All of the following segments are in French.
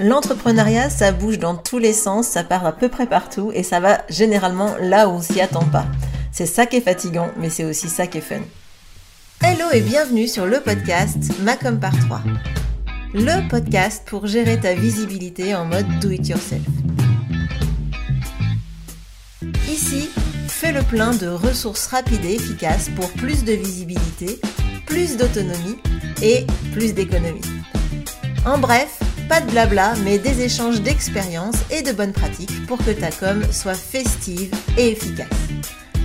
L'entrepreneuriat, ça bouge dans tous les sens, ça part à peu près partout et ça va généralement là où on s'y attend pas. C'est ça qui est fatigant, mais c'est aussi ça qui est fun. Hello et bienvenue sur le podcast Macom par 3. Le podcast pour gérer ta visibilité en mode do it yourself. Ici, fais le plein de ressources rapides et efficaces pour plus de visibilité, plus d'autonomie et plus d'économie. En bref, pas de blabla, mais des échanges d'expériences et de bonnes pratiques pour que ta com soit festive et efficace.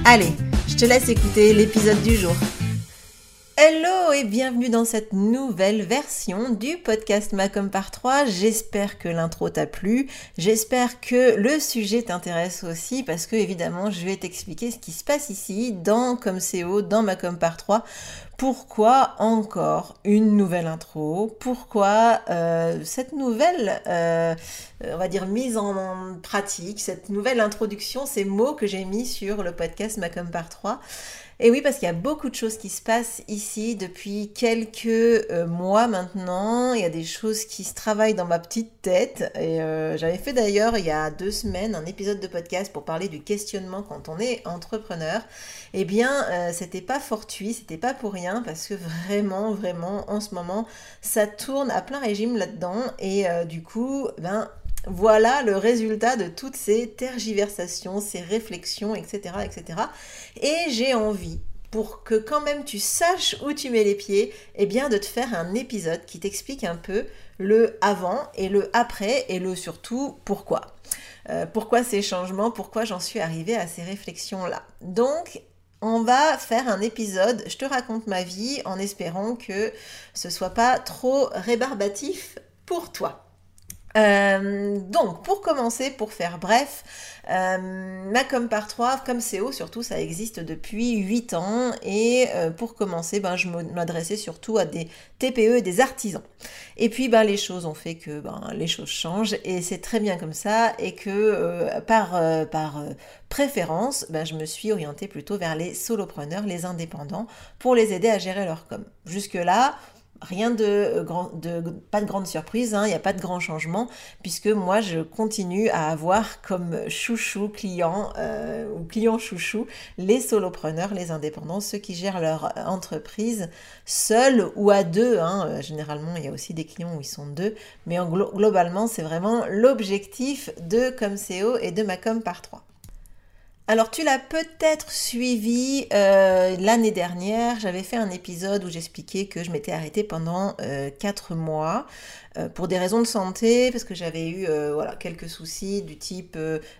Allez, je te laisse écouter l'épisode du jour. Hello et bienvenue dans cette nouvelle version du podcast Macom par 3. J'espère que l'intro t'a plu. J'espère que le sujet t'intéresse aussi parce que évidemment je vais t'expliquer ce qui se passe ici dans ComCO, dans Macom par 3 pourquoi encore une nouvelle intro? Pourquoi euh, cette nouvelle, euh, on va dire, mise en pratique, cette nouvelle introduction, ces mots que j'ai mis sur le podcast Macom par 3 et oui, parce qu'il y a beaucoup de choses qui se passent ici depuis quelques euh, mois maintenant. Il y a des choses qui se travaillent dans ma petite tête. Et j'avais fait d'ailleurs il y a deux semaines un épisode de podcast pour parler du questionnement quand on est entrepreneur. Eh bien, c'était pas fortuit, c'était pas pour rien parce que vraiment, vraiment, en ce moment, ça tourne à plein régime là-dedans et euh, du coup, ben voilà le résultat de toutes ces tergiversations, ces réflexions, etc., etc. Et j'ai envie pour que quand même tu saches où tu mets les pieds, eh bien de te faire un épisode qui t'explique un peu le avant et le après et le surtout pourquoi. Euh, pourquoi ces changements, pourquoi j'en suis arrivée à ces réflexions-là. Donc, on va faire un épisode, je te raconte ma vie en espérant que ce soit pas trop rébarbatif pour toi. Euh, donc, pour commencer, pour faire bref, euh, Macom par 3, comme CO surtout, ça existe depuis 8 ans. Et euh, pour commencer, ben, je m'adressais surtout à des TPE et des artisans. Et puis, ben, les choses ont fait que ben, les choses changent. Et c'est très bien comme ça. Et que par, par préférence, ben, je me suis orientée plutôt vers les solopreneurs, les indépendants, pour les aider à gérer leur com. Jusque-là, rien de, euh, grand, pas de grande surprise, hein, il n'y a pas de grand changement, puisque moi je continue à avoir comme chouchou client euh, ou client chouchou les solopreneurs, les indépendants, ceux qui gèrent leur entreprise seuls ou à deux. Hein. Euh, généralement, il y a aussi des clients où ils sont deux, mais en globalement, c'est vraiment l'objectif de Comseo et de Macom par trois. Alors tu l'as peut-être suivi euh, l'année dernière, j'avais fait un épisode où j'expliquais que je m'étais arrêtée pendant euh, 4 mois euh, pour des raisons de santé, parce que j'avais eu euh, voilà, quelques soucis du type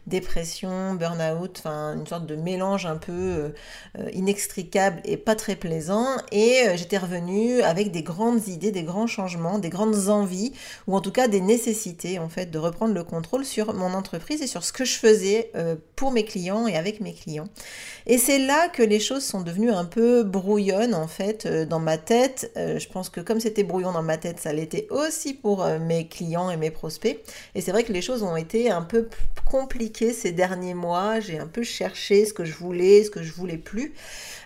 dépression, burn-out, enfin une sorte de mélange un peu inextricable et pas très plaisant. Et j'étais revenue avec des grandes idées, des grands changements, des grandes envies, ou en tout cas des nécessités en fait de reprendre le contrôle sur mon entreprise et sur ce que je faisais pour mes clients avec mes clients. Et c'est là que les choses sont devenues un peu brouillonnes en fait euh, dans ma tête. Euh, je pense que comme c'était brouillon dans ma tête, ça l'était aussi pour euh, mes clients et mes prospects. Et c'est vrai que les choses ont été un peu compliquées ces derniers mois. J'ai un peu cherché ce que je voulais, ce que je voulais plus.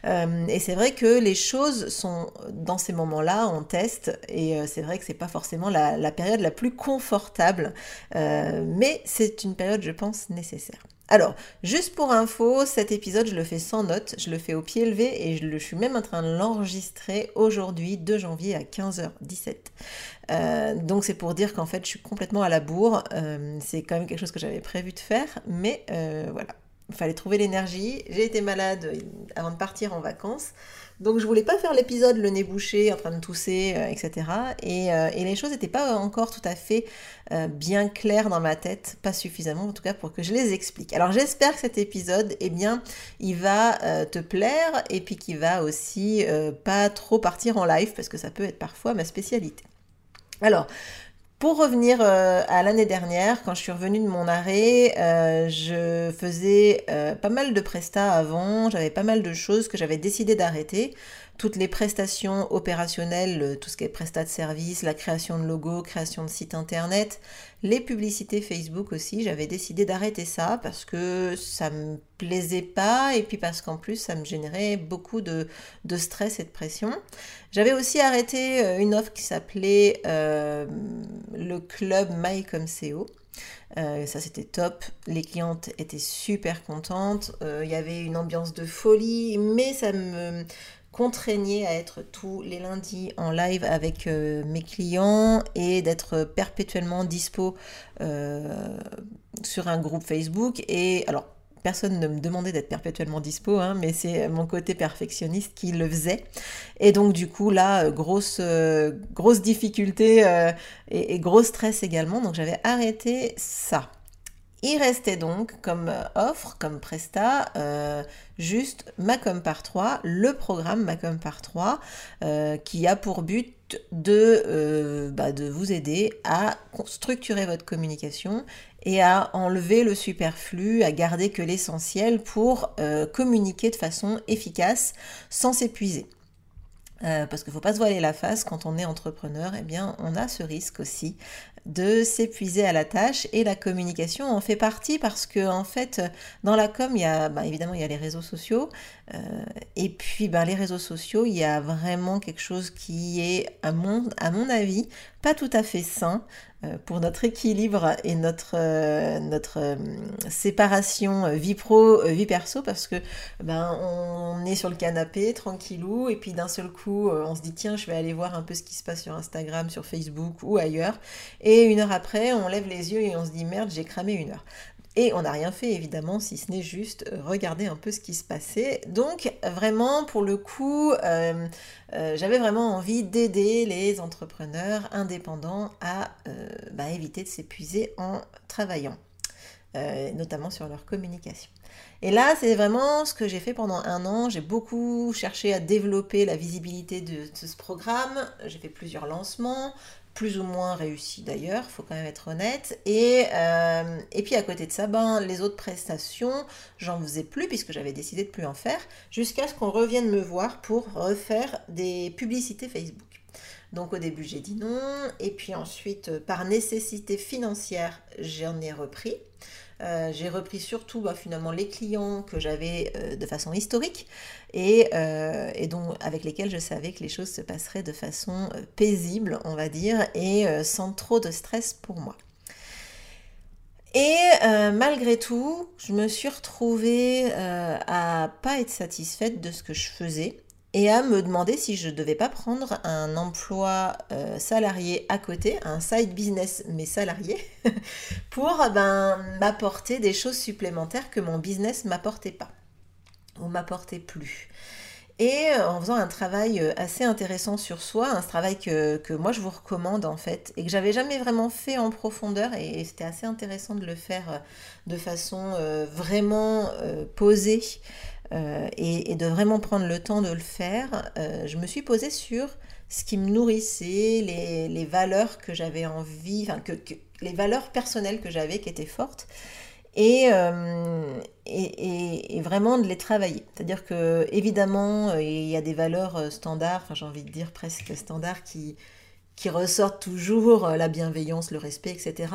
et c'est vrai que les choses sont dans ces moments-là en test et c'est vrai que c'est pas forcément la, la, période la plus confortable, mais c'est une période, je pense, nécessaire. Alors, juste pour info, cet épisode, je le fais sans notes, je le fais au pied levé et je, suis même en train de l'enregistrer aujourd'hui, 2 janvier à 15h17. Euh, donc c'est pour dire qu'en fait, je suis complètement à la bourre. Euh, c'est quand même quelque chose que j'avais prévu de faire, mais euh, voilà, il fallait trouver l'énergie. J'ai été malade avant de partir en vacances. Donc je voulais pas faire l'épisode le nez bouché, en train de tousser, euh, etc. Euh, et, les choses n'étaient pas encore tout à fait euh, bien claires dans ma tête, pas suffisamment en tout cas pour que je les explique. Alors j'espère que cet épisode, eh bien, il va te plaire et puis qu'il va aussi pas trop partir en live parce que ça peut être parfois ma spécialité. Alors, pour revenir euh, à l'année dernière, quand je suis revenue de mon arrêt, euh, je faisais euh, pas mal de prestats avant, j'avais pas mal de choses que j'avais décidé d'arrêter toutes les prestations opérationnelles, tout ce qui est prestat de service, la création de logos, création de sites internet, les publicités Facebook aussi. J'avais décidé d'arrêter ça parce que ça me plaisait pas et puis parce qu'en plus ça me générait beaucoup de, stress et de pression. J'avais aussi arrêté euh, une offre qui s'appelait euh, le club. Euh, ça c'était top, les clientes étaient super contentes, il y avait une ambiance de folie, mais ça me contraignait à être tous les lundis en live avec euh, mes clients et d'être perpétuellement dispo euh, sur un groupe Facebook. Et alors, personne ne me demandait d'être perpétuellement dispo, hein, mais c'est mon côté perfectionniste qui le faisait. Et donc du coup là, euh, grosse, grosse difficulté et, et, gros stress également. Donc j'avais arrêté ça. Il restait donc comme offre, comme presta, euh, juste Macom par 3, le programme Macom par 3, euh, qui a pour but de, euh, bah, de vous aider à structurer votre communication et à enlever le superflu, à garder que l'essentiel pour communiquer de façon efficace sans s'épuiser. parce qu'il ne faut pas se voiler la face quand on est entrepreneur, eh bien on a ce risque aussi de s'épuiser à la tâche et la communication en fait partie parce que en fait dans la com il y a bah, évidemment il y a les réseaux sociaux euh, et puis bah, les réseaux sociaux il y a vraiment quelque chose qui est à mon, avis pas tout à fait sain euh, pour notre équilibre et notre, euh, séparation vie pro vie perso parce que ben on est sur le canapé tranquillou et puis d'un seul coup on se dit tiens je vais aller voir un peu ce qui se passe sur Instagram sur Facebook ou ailleurs et une heure après, on lève les yeux et on se dit merde, j'ai cramé une heure. Et on n'a rien fait évidemment, si ce n'est juste euh, regarder un peu ce qui se passait. Donc vraiment, pour le coup, euh, euh, j'avais vraiment envie d'aider les entrepreneurs indépendants à bah, éviter de s'épuiser en travaillant, notamment sur leur communication. Et là, c'est vraiment ce que j'ai fait pendant un an. J'ai beaucoup cherché à développer la visibilité de, de ce programme. J'ai fait plusieurs lancements plus ou moins réussi d'ailleurs, faut quand même être honnête. Et, euh, et puis à côté de ça, ben, les autres prestations, j'en faisais plus puisque j'avais décidé de plus en faire, jusqu'à ce qu'on revienne me voir pour refaire des publicités Facebook. Donc au début j'ai dit non, et puis ensuite par nécessité financière j'en ai repris. Euh, j'ai repris surtout bah, finalement les clients que j'avais euh, de façon historique et, euh, et, donc avec lesquels je savais que les choses se passeraient de façon paisible, on va dire, et sans trop de stress pour moi. Et malgré tout, je me suis retrouvée à pas être satisfaite de ce que je faisais et à me demander si je ne devais pas prendre un emploi euh, salarié à côté, un side business mais salarié, pour ben, m'apporter des choses supplémentaires que mon business m'apportait pas ou m'apportait plus. Et euh, en faisant un travail euh, assez intéressant sur soi, un travail que, que moi je vous recommande en fait, et que j'avais jamais vraiment fait en profondeur, et, c'était assez intéressant de le faire de façon vraiment posée, euh, et, de vraiment prendre le temps de le faire, euh, je me suis posée sur ce qui me nourrissait, les, valeurs que j'avais envie, enfin, que, les valeurs personnelles que j'avais qui étaient fortes. Euh, et, et, vraiment de les travailler. C'est-à-dire que évidemment, il y a des valeurs standards, j'ai envie de dire presque standards qui, qui ressortent toujours, la bienveillance, le respect, etc.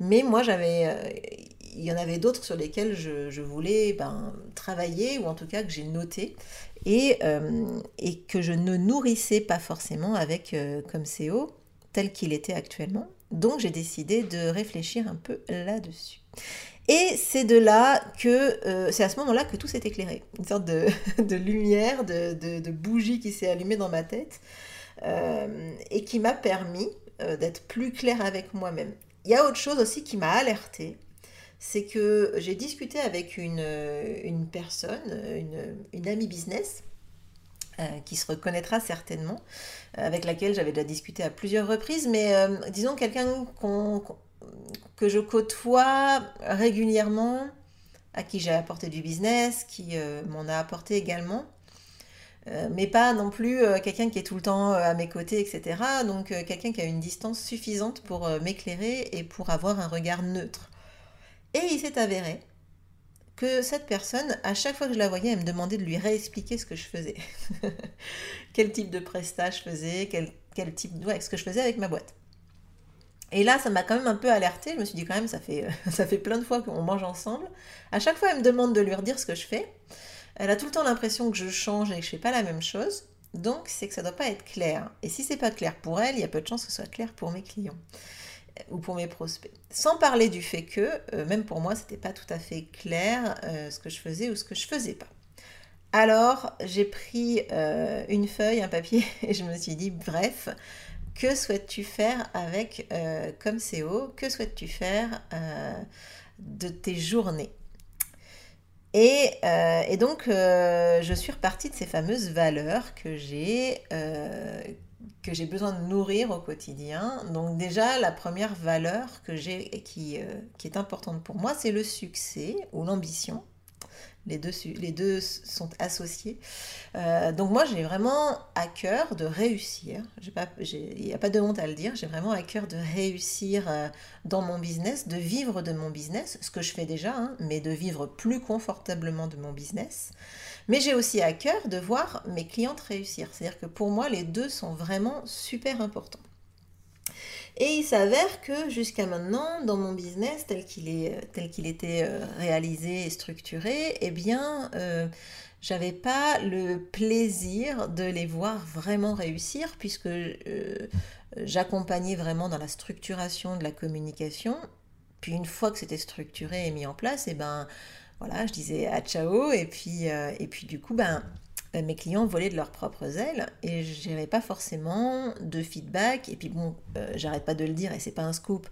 Mais moi j'avais, il y en avait d'autres sur lesquels je, voulais ben, travailler, ou en tout cas que j'ai noté, et, euh, et, que je ne nourrissais pas forcément avec euh, comme CEO tel qu'il était actuellement. Donc j'ai décidé de réfléchir un peu là-dessus. Et c'est de là que, euh, c'est à ce moment-là que tout s'est éclairé. Une sorte de, de lumière, de, de, bougie qui s'est allumée dans ma tête et qui m'a permis d'être plus claire avec moi-même. Il y a autre chose aussi qui m'a alertée, c'est que j'ai discuté avec une, une personne, une, amie business, euh, qui se reconnaîtra certainement, euh, avec laquelle j'avais déjà discuté à plusieurs reprises, mais euh, disons quelqu'un que je côtoie régulièrement, à qui j'ai apporté du business, qui m'en a apporté également, mais pas non plus quelqu'un qui est tout le temps à mes côtés, etc. Donc quelqu'un qui a une distance suffisante pour m'éclairer et pour avoir un regard neutre. Et il s'est avéré que cette personne, à chaque fois que je la voyais, elle me demandait de lui réexpliquer ce que je faisais. quel type de prestat je faisais, quel, type, ouais, ce que je faisais avec ma boîte. Et là, ça m'a quand même un peu alertée. Je me suis dit quand même, ça fait, ça fait plein de fois qu'on mange ensemble. À chaque fois, elle me demande de lui redire ce que je fais. Elle a tout le temps l'impression que je change et que je fais pas la même chose. Donc, c'est que ça doit pas être clair. Et si c'est pas clair pour elle, il y a peu de chances que ce soit clair pour mes clients ou pour mes prospects. Sans parler du fait que, euh, même pour moi, c'était pas tout à fait clair euh, ce que je faisais ou ce que je faisais pas. Alors, j'ai pris euh, une feuille, un papier, et je me suis dit, bref, que souhaites-tu faire avec comme CO Que souhaites-tu faire de tes journées? Et, et, donc, je suis repartie de ces fameuses valeurs que j'ai que j'ai besoin de nourrir au quotidien. Donc déjà, la première valeur que j'ai qui, euh, qui est importante pour moi, c'est le succès ou l'ambition. Les deux, sont associés. Euh, donc moi, j'ai vraiment à cœur de réussir. Il n'y a pas de honte à le dire. J'ai vraiment à cœur de réussir euh, dans mon business, de vivre de mon business, ce que je fais déjà, hein, mais de vivre plus confortablement de mon business. Mais j'ai aussi à cœur de voir mes clientes réussir. C'est-à-dire que pour moi, les deux sont vraiment super importants. Et il s'avère que jusqu'à maintenant, dans mon business tel qu'il est, tel qu'il était euh, réalisé et structuré, eh bien, euh, j'avais pas le plaisir de les voir vraiment réussir puisque euh, j'accompagnais vraiment dans la structuration de la communication. Puis une fois que c'était structuré et mis en place, eh ben, voilà, je disais à ciao et puis, euh, et puis du coup, ben, euh, mes clients volaient de leurs propres ailes et je n'avais pas forcément de feedback. Et puis bon, euh, j'arrête pas de le dire et c'est pas un scoop.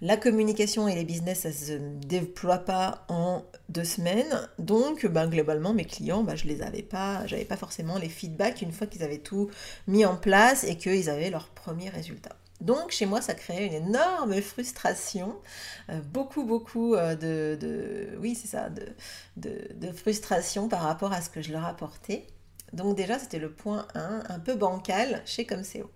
La communication et les business, ça se déploie pas en deux semaines. Donc, ben, globalement, mes clients, ben, je les avais pas, j'avais pas forcément les feedbacks une fois qu'ils avaient tout mis en place et qu'ils avaient leurs premiers résultats. Donc chez moi, ça créait une énorme frustration, euh, beaucoup, beaucoup euh, de, oui, c'est ça, de, frustration par rapport à ce que je leur apportais. Donc déjà, c'était le point 1, un peu bancal chez Comseo.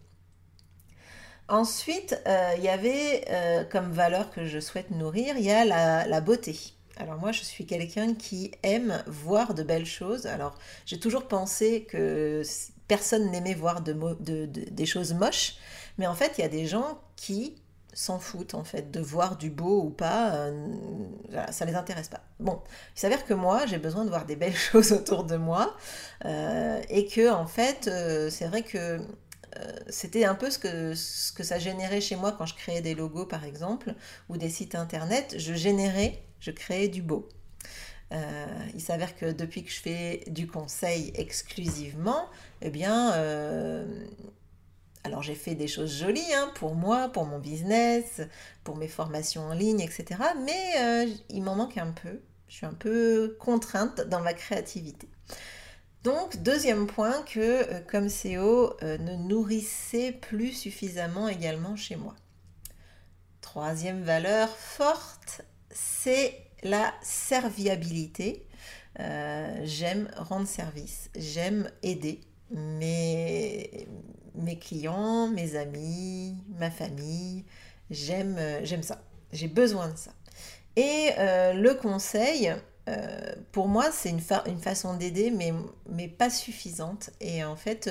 Ensuite, euh, il y avait comme valeur que je souhaite nourrir, il y a la, beauté. Alors moi, je suis quelqu'un qui aime voir de belles choses. Alors j'ai toujours pensé que personne n'aimait voir des choses moches. Mais en fait, il y a des gens qui s'en foutent en fait de voir du beau ou pas, euh, ça les intéresse pas. Bon, il s'avère que moi j'ai besoin de voir des belles choses autour de moi euh, et que en fait euh, c'est vrai que c'était un peu ce que, ce que ça générait chez moi quand je créais des logos par exemple ou des sites internet, je générais, je créais du beau. il s'avère que depuis que je fais du conseil exclusivement, eh bien, alors j'ai fait des choses jolies hein, pour moi, pour mon business, pour mes formations en ligne, etc. Mais euh, il m'en manque un peu. Je suis un peu contrainte dans ma créativité. Donc, deuxième point que euh, comme CEO euh, ne nourrissait plus suffisamment également chez moi. Troisième valeur forte, c'est la serviabilité. j'aime rendre service, j'aime aider, mais mes clients, mes amis, ma famille. J'aime, euh, j'aime ça. J'ai besoin de ça. Et euh, le conseil, euh, pour moi, c'est une, façon d'aider, mais, mais pas suffisante. Et en fait,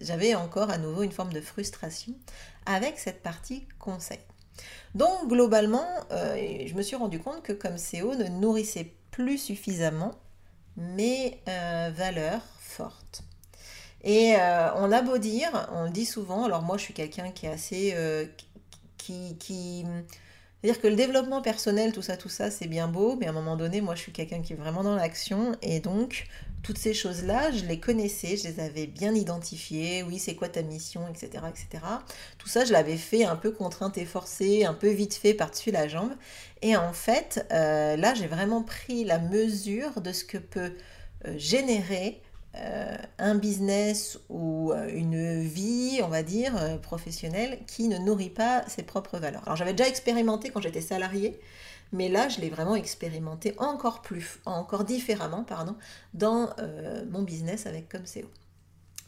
j'avais encore à nouveau une forme de frustration avec cette partie conseil. Donc, globalement, je me suis rendu compte que comme CEO ne nourrissait plus suffisamment mes valeurs fortes. Et euh, on a beau dire, on le dit souvent, alors moi je suis quelqu'un qui est assez... Euh, qui... qui c'est-à-dire que le développement personnel, tout ça, tout ça, c'est bien beau, mais à un moment donné, moi je suis quelqu'un qui est vraiment dans l'action, et donc toutes ces choses-là, je les connaissais, je les avais bien identifiées, oui, c'est quoi ta mission, etc., etc. Tout ça, je l'avais fait un peu contrainte et forcée, un peu vite fait par-dessus la jambe. Et en fait, euh, là, j'ai vraiment pris la mesure de ce que peut générer un business ou euh, une vie, on va dire, euh, professionnelle qui ne nourrit pas ses propres valeurs. Alors j'avais déjà expérimenté quand j'étais salarié, mais là je l'ai vraiment expérimenté encore plus, encore différemment, pardon, dans mon business avec Comseo.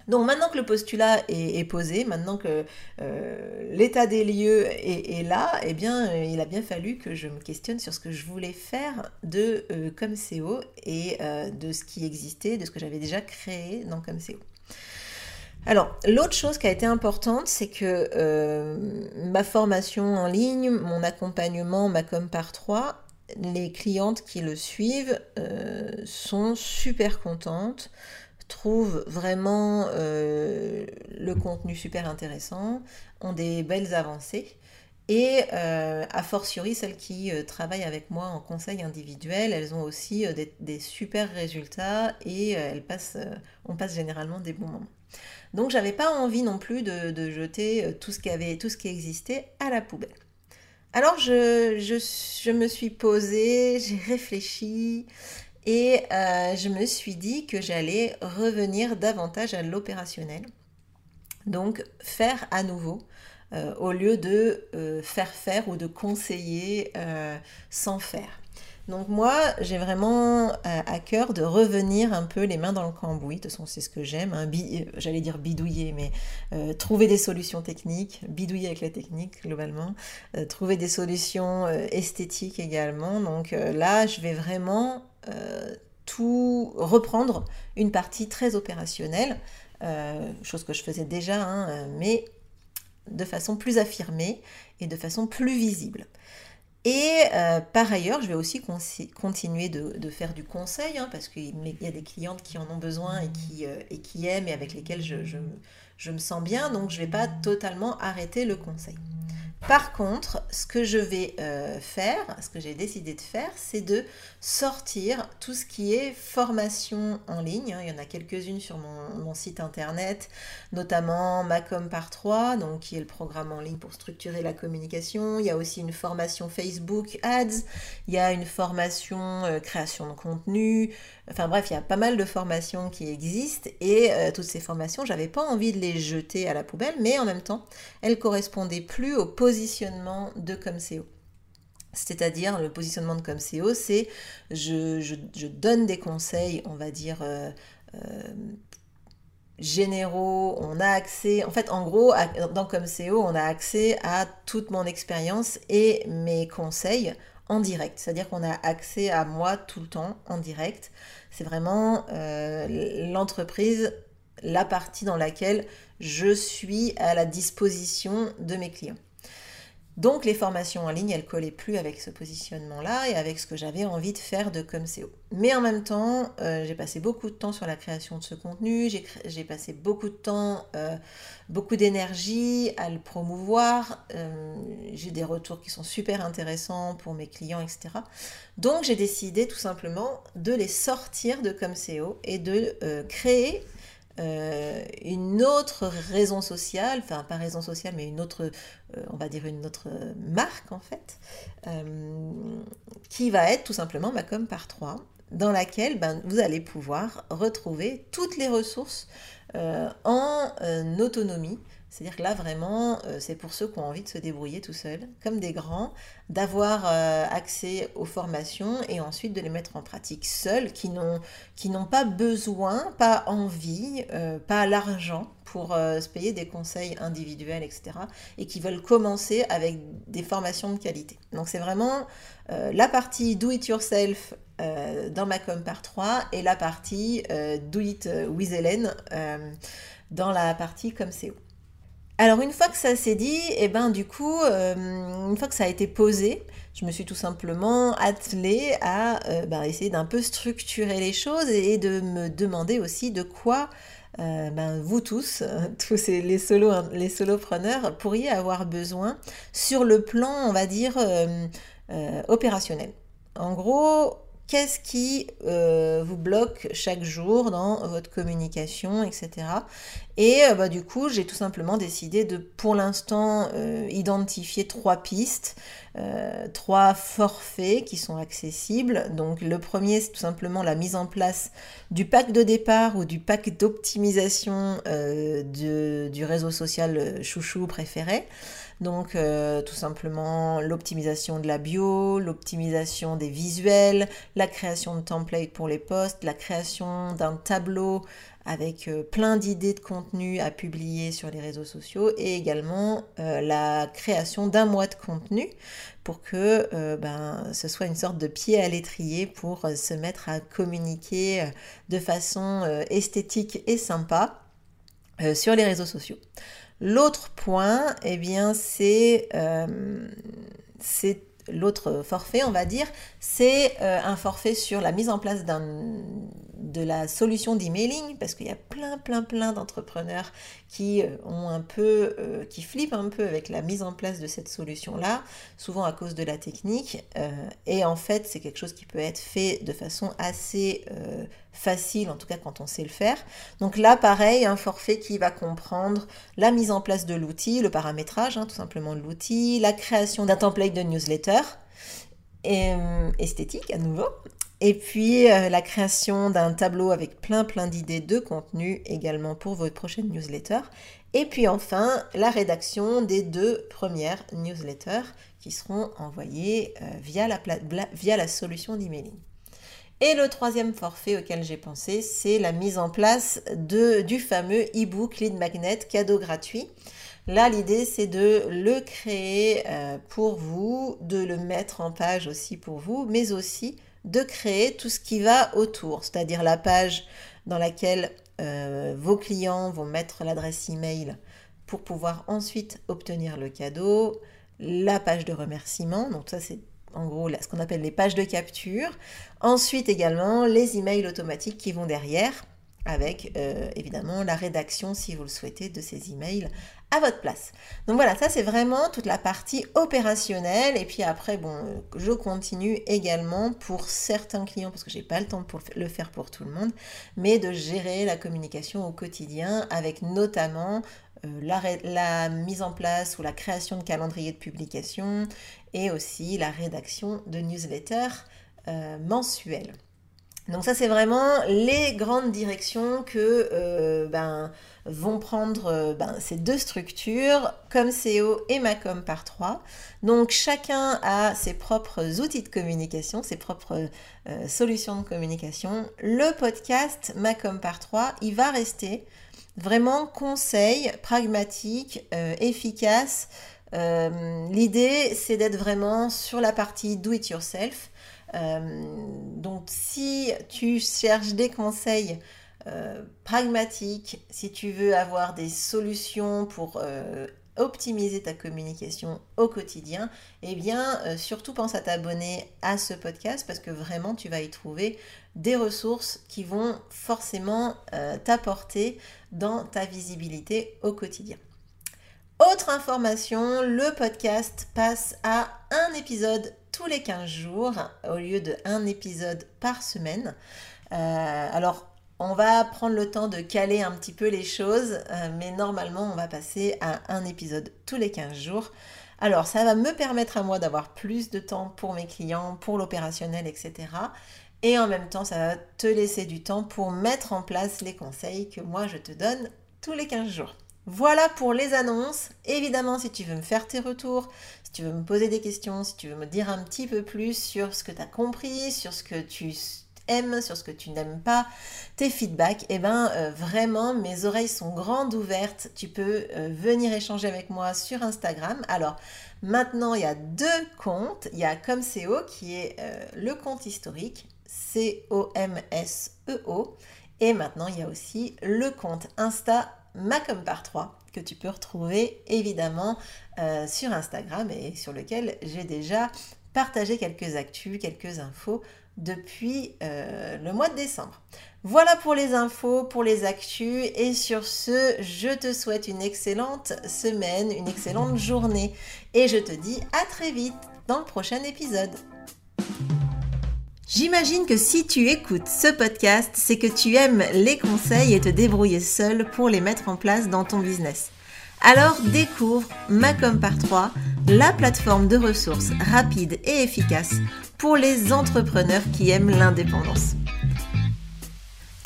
Donc maintenant que le postulat est, posé, maintenant que euh, l'état des lieux est, là, eh bien, euh, il a bien fallu que je me questionne sur ce que je voulais faire de euh, Comseo et de ce qui existait, de ce que j'avais déjà créé dans Comseo. Alors, l'autre chose qui a été importante, c'est que ma formation en ligne, mon accompagnement, ma com par 3, les clientes qui le suivent sont super contentes trouvent vraiment euh, le contenu super intéressant, ont des belles avancées. Et euh, a fortiori, celles qui euh, travaillent avec moi en conseil individuel, elles ont aussi des, super résultats et elles passent, on passe généralement des bons moments. Donc j'avais pas envie non plus de, jeter tout ce, qui tout ce qui existait à la poubelle. Alors je, je me suis posée, j'ai réfléchi, et euh, je me suis dit que j'allais revenir davantage à l'opérationnel. Donc faire à nouveau, euh, au lieu de euh, faire faire ou de conseiller sans faire. Donc moi, j'ai vraiment à cœur de revenir un peu les mains dans le cambouis. De toute façon, c'est ce que j'aime. Hein. J'allais dire bidouiller, mais trouver des solutions techniques, bidouiller avec la technique globalement, trouver des solutions esthétiques également. Donc là, je vais vraiment euh, tout reprendre une partie très opérationnelle, euh, chose que je faisais déjà, hein, euh, mais de façon plus affirmée et de façon plus visible. Et par ailleurs, je vais aussi continuer de, faire du conseil, hein, parce qu'il y a des clientes qui en ont besoin et qui, aiment et avec lesquelles je me sens bien, donc je ne vais pas totalement arrêter le conseil. Par contre, ce que je vais euh, faire, ce que j'ai décidé de faire, c'est de sortir tout ce qui est formation en ligne. Il y en a quelques-unes sur mon, site internet, notamment Macom par 3, donc qui est le programme en ligne pour structurer la communication. Il y a aussi une formation Facebook Ads. Il y a une formation euh, création de contenu. Enfin bref, il y a pas mal de formations qui existent et euh, toutes ces formations, j'avais pas envie de les jeter à la poubelle, mais en même temps, elles correspondaient plus au positionnement de Comseo. C'est-à-dire le positionnement de Comseo, c'est je, donne des conseils, on va dire, euh, euh, généraux, on a accès, en fait en gros, dans Comseo, on a accès à toute mon expérience et mes conseils en direct. C'est-à-dire qu'on a accès à moi tout le temps en direct. C'est vraiment euh, l'entreprise, la partie dans laquelle je suis à la disposition de mes clients. Donc les formations en ligne, elles collaient plus avec ce positionnement-là et avec ce que j'avais envie de faire de Comseo. Mais en même temps, euh, j'ai passé beaucoup de temps sur la création de ce contenu, j'ai passé beaucoup de temps, euh, beaucoup d'énergie à le promouvoir, euh, j'ai des retours qui sont super intéressants pour mes clients, etc. Donc j'ai décidé tout simplement de les sortir de Comseo et de créer euh, une autre raison sociale, enfin pas raison sociale, mais une autre, euh, on va dire une autre marque en fait, euh, qui va être tout simplement ma com par 3, dans laquelle ben, vous allez pouvoir retrouver toutes les ressources en autonomie c'est-à-dire que là, vraiment, euh, c'est pour ceux qui ont envie de se débrouiller tout seuls, comme des grands, d'avoir euh, accès aux formations et ensuite de les mettre en pratique seuls, qui n'ont pas besoin, pas envie, euh, pas l'argent pour se payer des conseils individuels, etc. Et qui veulent commencer avec des formations de qualité. Donc c'est vraiment la partie do it yourself dans ma com par 3 et la partie do it with Hélène dans la partie comme CEO. Alors une fois que ça s'est dit, et eh ben du coup, euh, une fois que ça a été posé, je me suis tout simplement attelée à euh, ben, essayer d'un peu structurer les choses et de me demander aussi de quoi euh, ben, vous tous, tous les, solo, les solopreneurs, pourriez avoir besoin sur le plan, on va dire, opérationnel. En gros, Qu'est-ce qui euh, vous bloque chaque jour dans votre communication, etc. Et euh, bah, du coup, j'ai tout simplement décidé de, pour l'instant, euh, identifier trois pistes, trois forfaits qui sont accessibles. Donc le premier, c'est tout simplement la mise en place du pack de départ ou du pack d'optimisation du réseau social chouchou préféré. Donc euh, tout simplement l'optimisation de la bio, l'optimisation des visuels, la création de templates pour les posts, la création d'un tableau avec euh, plein d'idées de contenu à publier sur les réseaux sociaux et également euh, la création d'un mois de contenu pour que ben, ce soit une sorte de pied à l'étrier pour se mettre à communiquer de façon esthétique et sympa sur les réseaux sociaux. L'autre point, eh bien, c'est c'est l'autre forfait, on va dire, c'est un forfait sur la mise en place d'un de la solution d'emailing, parce qu'il y a plein, plein, plein d'entrepreneurs qui euh, ont un peu, euh, qui flippent un peu avec la mise en place de cette solution-là, souvent à cause de la technique. Euh, et en fait, c'est quelque chose qui peut être fait de façon assez facile, en tout cas quand on sait le faire. Donc là, pareil, un forfait qui va comprendre la mise en place de l'outil, le paramétrage, hein, tout simplement de l'outil, la création d'un template de newsletter. Et, esthétique à nouveau, et puis euh, la création d'un tableau avec plein plein d'idées de contenu également pour votre prochaine newsletter. Et puis enfin la rédaction des deux premières newsletters qui seront envoyées euh, via, la solution d'emailing. Et le troisième forfait auquel j'ai pensé, c'est la mise en place de, du fameux e-book Lead Magnet cadeau gratuit. Là, l'idée, c'est de le créer euh, pour vous, de le mettre en page aussi pour vous, mais aussi de créer tout ce qui va autour, c'est-à-dire la page dans laquelle euh, vos clients vont mettre l'adresse email pour pouvoir ensuite obtenir le cadeau, la page de remerciement, donc ça c'est en gros ce qu'on appelle les pages de capture, ensuite également les emails automatiques qui vont derrière avec euh, évidemment la rédaction si vous le souhaitez de ces emails à votre place. Donc voilà, ça c'est vraiment toute la partie opérationnelle. Et puis après, bon, je continue également pour certains clients, parce que j'ai pas le temps pour le faire pour tout le monde, mais de gérer la communication au quotidien avec notamment euh, la, mise en place ou la création de calendrier de publication et aussi la rédaction de newsletters euh, mensuels. Donc ça c'est vraiment les grandes directions que euh, ben, vont prendre euh, ben, ces deux structures, comme SEO et Macom par 3. Donc chacun a ses propres outils de communication, ses propres euh, solutions de communication. Le podcast Macom par 3, il va rester vraiment conseil pragmatique, efficace. L'idée c'est d'être vraiment sur la partie do it yourself donc si tu cherches des conseils euh, pragmatiques, si tu veux avoir des solutions pour euh, optimiser ta communication au quotidien, eh bien, surtout pense à t'abonner à ce podcast parce que vraiment, tu vas y trouver des ressources qui vont forcément t'apporter dans ta visibilité au quotidien. Autre information, le podcast passe à un épisode les 15 jours au lieu de un épisode par semaine. Euh, alors, on va prendre le temps de caler un petit peu les choses, euh, mais normalement, on va passer à un épisode tous les 15 jours. Alors, ça va me permettre à moi d'avoir plus de temps pour mes clients, pour l'opérationnel, etc. Et en même temps, ça va te laisser du temps pour mettre en place les conseils que moi, je te donne tous les 15 jours. Voilà pour les annonces. Évidemment, si tu veux me faire tes retours, si tu veux me poser des questions, si tu veux me dire un petit peu plus sur ce que tu as compris, sur ce que tu aimes, sur ce que tu n'aimes pas, tes feedbacks, eh ben euh, vraiment mes oreilles sont grandes ouvertes. Tu peux euh, venir échanger avec moi sur Instagram. Alors maintenant il y a deux comptes. Il y a comme CO qui est euh, le compte historique C-O-M-S-E-O. E Et maintenant il y a aussi le compte Insta Macom par 3 que tu peux retrouver évidemment euh, sur Instagram et sur lequel j'ai déjà partagé quelques actus, quelques infos depuis euh, le mois de décembre. Voilà pour les infos, pour les actus et sur ce, je te souhaite une excellente semaine, une excellente journée et je te dis à très vite dans le prochain épisode. J'imagine que si tu écoutes ce podcast, c'est que tu aimes les conseils et te débrouiller seul pour les mettre en place dans ton business. Alors découvre Macom par 3, la plateforme de ressources rapide et efficace pour les entrepreneurs qui aiment l'indépendance.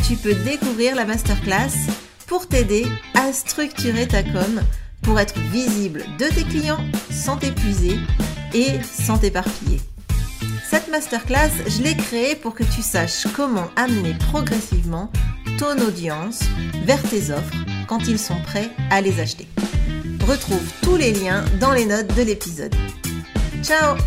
Tu peux découvrir la masterclass pour t'aider à structurer ta com pour être visible de tes clients sans t'épuiser et sans t'éparpiller. Cette masterclass, je l'ai créée pour que tu saches comment amener progressivement ton audience vers tes offres quand ils sont prêts à les acheter. Retrouve tous les liens dans les notes de l'épisode. Ciao